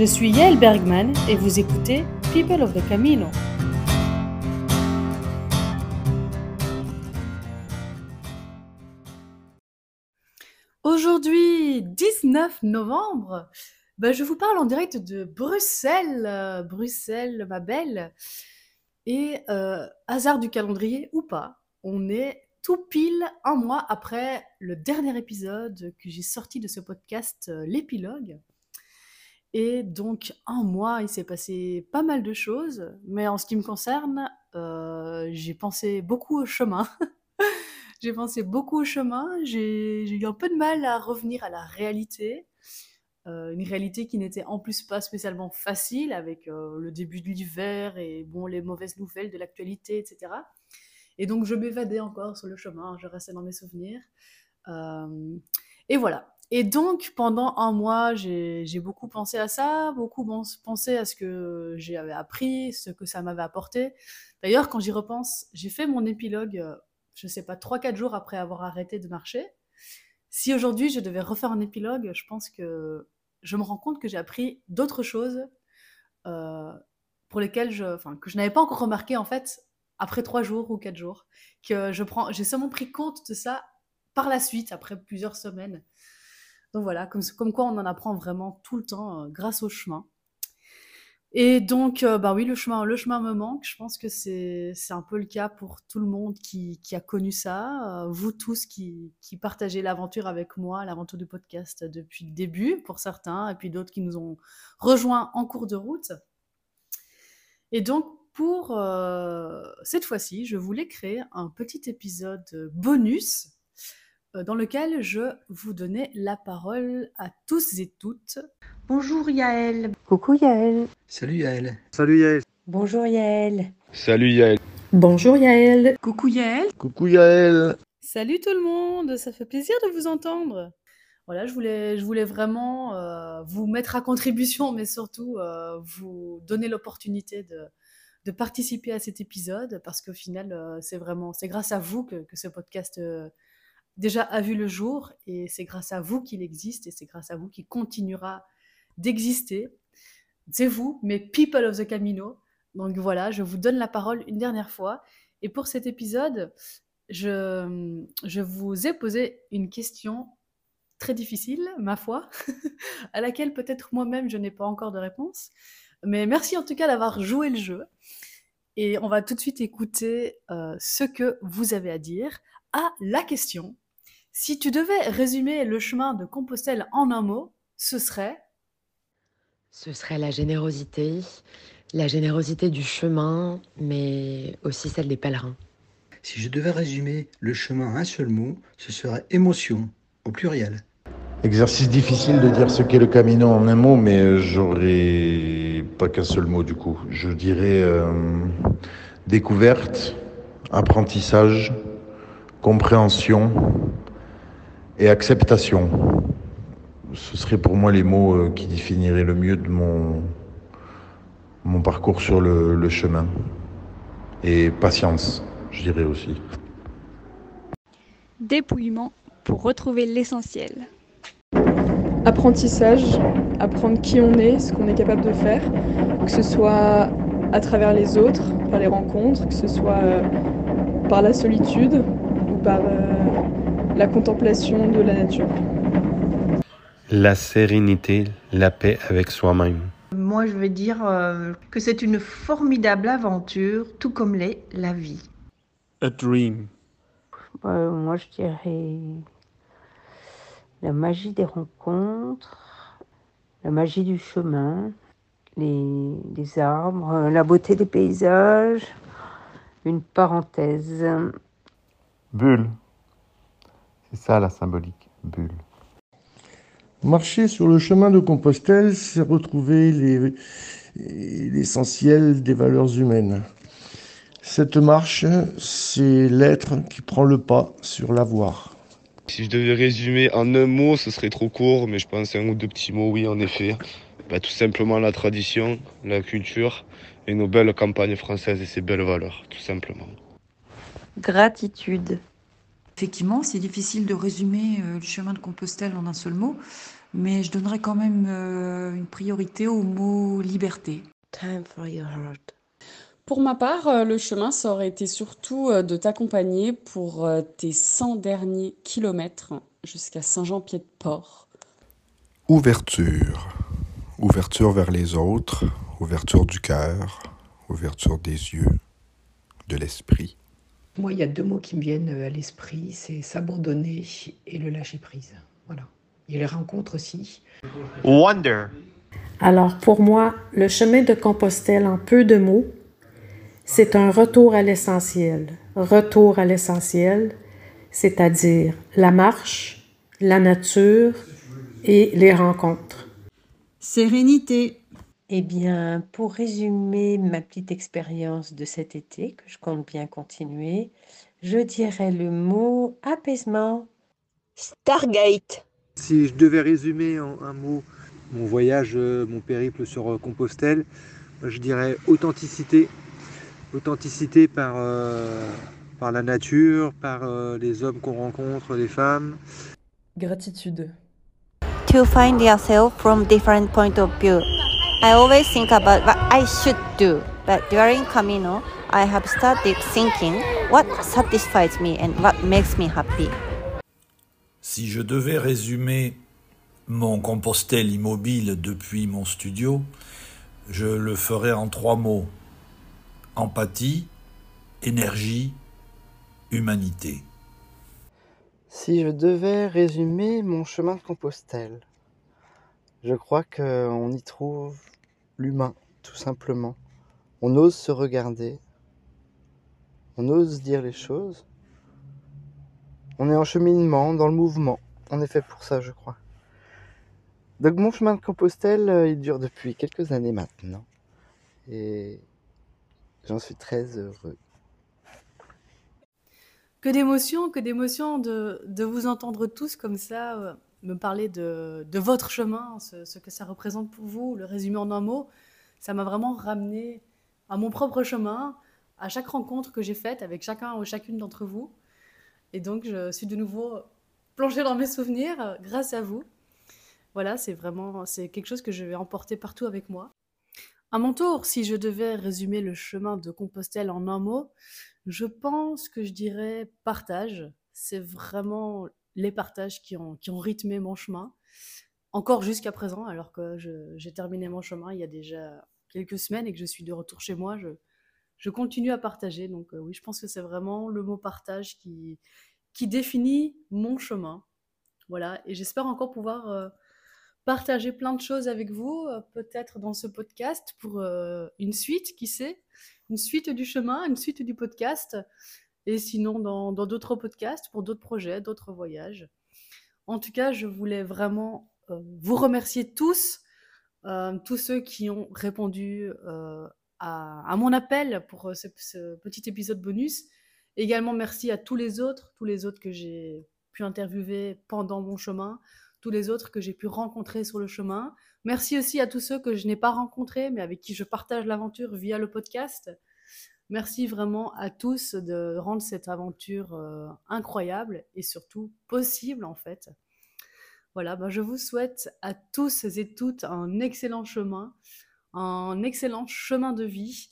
Je suis Yael Bergman et vous écoutez People of the Camino. Aujourd'hui, 19 novembre, ben, je vous parle en direct de Bruxelles. Bruxelles, ma belle. Et euh, hasard du calendrier ou pas, on est tout pile un mois après le dernier épisode que j'ai sorti de ce podcast, euh, l'épilogue. Et donc, un mois, il s'est passé pas mal de choses, mais en ce qui me concerne, euh, j'ai pensé beaucoup au chemin. j'ai pensé beaucoup au chemin, j'ai eu un peu de mal à revenir à la réalité. Euh, une réalité qui n'était en plus pas spécialement facile avec euh, le début de l'hiver et bon les mauvaises nouvelles de l'actualité, etc. Et donc je m'évadais encore sur le chemin, je restais dans mes souvenirs. et voilà. Et donc, pendant un mois, j'ai beaucoup pensé à ça, beaucoup pensé à ce que j'avais appris, ce que ça m'avait apporté. D'ailleurs, quand j'y repense, j'ai fait mon épilogue, euh, je ne sais pas, 3-4 jours après avoir arrêté de marcher. Si aujourd'hui je devais refaire un épilogue, je pense que je me rends compte que j'ai appris d'autres choses euh, pour lesquelles que je n'avais pas encore remarqué en fait après 3 jours ou 4 jours. Que je prends, j'ai seulement pris compte de ça par la suite, après plusieurs semaines. Donc voilà, comme, quoi on en apprend vraiment tout le temps euh, grâce au chemin. Et donc, euh, bah oui, le chemin, le chemin me manque. Je pense que c'est un peu le cas pour tout le monde qui, a connu ça. Euh, vous tous qui, partagez l'aventure avec moi, l'aventure du podcast depuis le début pour certains, et puis d'autres qui nous ont rejoints en cours de route. Et donc, pour cette fois-ci, je voulais créer un petit épisode bonus euh, dans lequel je vous donnais la parole à tous et toutes. Bonjour Yaël. Coucou Yaël. Salut Yaël. Salut Yaël. Bonjour Yaël. Salut Yaël. Bonjour Yaël. Coucou Yaël. Coucou Yaël. Salut tout le monde, ça fait plaisir de vous entendre. Voilà, je voulais, je voulais vraiment euh, vous mettre à contribution, mais surtout euh, vous donner l'opportunité de, de, participer à cet épisode, parce qu'au final, c'est vraiment, c'est grâce à vous que, que ce podcast déjà a vu le jour et c'est grâce à vous qu'il existe et c'est grâce à vous qu'il continuera d'exister. C'est vous, mes people of the Camino. Donc voilà, je vous donne la parole une dernière fois. Et pour cet épisode, je, je vous ai posé une question très difficile, ma foi, à laquelle peut-être moi-même je n'ai pas encore de réponse. Mais merci en tout cas d'avoir joué le jeu. Et on va tout de suite écouter euh, ce que vous avez à dire à la question si tu devais résumer le chemin de Compostelle en un mot, ce serait? Ce serait la générosité, la générosité du chemin, mais aussi celle des pèlerins. Si je devais résumer le chemin en un seul mot, ce serait émotion, au pluriel. Exercice difficile de dire ce qu'est le Camino en un mot, mais j'aurais qu'un seul mot du coup. Je dirais euh, découverte, apprentissage, compréhension, et acceptation. Ce serait pour moi les mots euh, qui définiraient le mieux de mon, mon parcours sur le, chemin. Et patience, je dirais aussi. Dépouillement pour retrouver l'essentiel. Apprentissage, apprendre qui on est, ce qu'on est capable de faire, que ce soit à travers les autres, par les rencontres, que ce soit euh, par la solitude ou par euh, la contemplation de la nature. La sérénité, la paix avec soi-même. Moi, je veux dire euh, que c'est une formidable aventure, tout comme l'est la vie. A dream. Euh, moi, je dirais la magie des rencontres, la magie du chemin, les, les arbres, la beauté des paysages, une parenthèse. Bulle. C'est ça la symbolique, bulle. Marcher sur le chemin de Compostelle, c'est retrouver l'essentiel des valeurs humaines. Cette marche, c'est l'être qui prend le pas sur l'avoir. Si je devais résumer en un mot, ce serait trop court, mais je pense un ou deux petits mots, oui, en effet. Bah, tout simplement la tradition, la culture et nos belles campagnes françaises et ses belles valeurs, tout simplement. Gratitude Effectivement, c'est difficile de résumer euh, le chemin de Compostelle en un seul mot, mais je donnerais quand même euh, une priorité au mot liberté. Time for your heart. Pour ma part, euh, le chemin, ça aurait été surtout euh, de t'accompagner pour euh, tes 100 derniers kilomètres jusqu'à Saint-Jean-Pied-de-Port. Ouverture. Ouverture vers les autres, ouverture du cœur, ouverture des yeux, de l'esprit. Moi, il y a deux mots qui me viennent à l'esprit, c'est s'abandonner et le lâcher prise. Voilà. Il y a les rencontres aussi. Wonder. Alors pour moi, le chemin de Compostelle en peu de mots, c'est un retour à l'essentiel. Retour à l'essentiel, c'est-à-dire la marche, la nature et les rencontres. Sérénité. Eh bien, pour résumer ma petite expérience de cet été, que je compte bien continuer, je dirais le mot apaisement. Stargate. Si je devais résumer en un mot mon voyage, euh, mon périple sur euh, Compostelle, je dirais authenticité. Authenticité par, euh, par la nature, par euh, les hommes qu'on rencontre, les femmes. Gratitude. To find yourself from different point of view. I always think about what I should do, but during Camino, I have started thinking what satisfies me and what makes me happy. Si je devais résumer mon Compostelle immobile depuis mon studio, je le ferais en trois mots. Empathie, énergie, humanité. Si je devais résumer mon chemin de Compostelle, je crois qu'on y trouve l'humain, tout simplement. On ose se regarder, on ose dire les choses. On est en cheminement, dans le mouvement. On est fait pour ça, je crois. Donc mon chemin de Compostelle, euh, il dure depuis quelques années maintenant. Et j'en suis très heureux. Que d'émotions, que d'émotions de, de vous entendre tous comme ça euh, me parler de, de votre chemin, ce, que ça représente pour vous, le résumer en un mot. Ça m'a vraiment ramené à mon propre chemin, à chaque rencontre que j'ai faite avec chacun ou chacune d'entre vous. Et donc, je suis de nouveau plongée dans mes souvenirs euh, grâce à vous. Voilà, c'est vraiment, c'est quelque chose que je vais emporter partout avec moi. À mon tour, si je devais résumer le chemin de Compostelle en un mot, je pense que je dirais partage. C'est vraiment les partages qui ont, rythmé mon chemin, encore jusqu'à présent, alors que j'ai terminé mon chemin il y a déjà quelques semaines et que je suis de retour chez moi. Je, continue à partager. Donc euh, oui, je pense que c'est vraiment le mot partage qui, qui définit mon chemin. Voilà, et j'espère encore pouvoir euh, partager plein de choses avec vous, euh, peut-être dans ce podcast pour euh, une suite, qui sait, une suite du chemin, une suite du podcast, et sinon dans d'autres podcasts pour d'autres projets, d'autres voyages. En tout cas, je voulais vraiment euh, vous remercier tous, tous ceux qui ont répondu à, mon appel pour ce petit épisode bonus. Également, merci à tous les autres, tous les autres que j'ai pu interviewer pendant mon chemin, tous les autres que j'ai pu rencontrer sur le chemin. Merci aussi à tous ceux que je n'ai pas rencontrés, mais avec qui je partage l'aventure via le podcast. Merci vraiment à tous de rendre cette aventure euh, incroyable et surtout possible en fait. Voilà, ben je vous souhaite à tous et toutes un excellent chemin, un excellent chemin de vie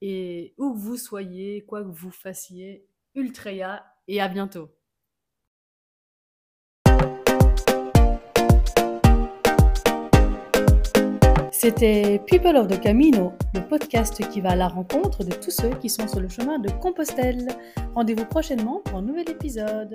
et où que vous soyez, quoi que vous fassiez, Ultreya et à bientôt. C'était People of the Camino, le podcast qui va à la rencontre de tous ceux qui sont sur le chemin de Compostelle. Rendez-vous prochainement pour un nouvel épisode.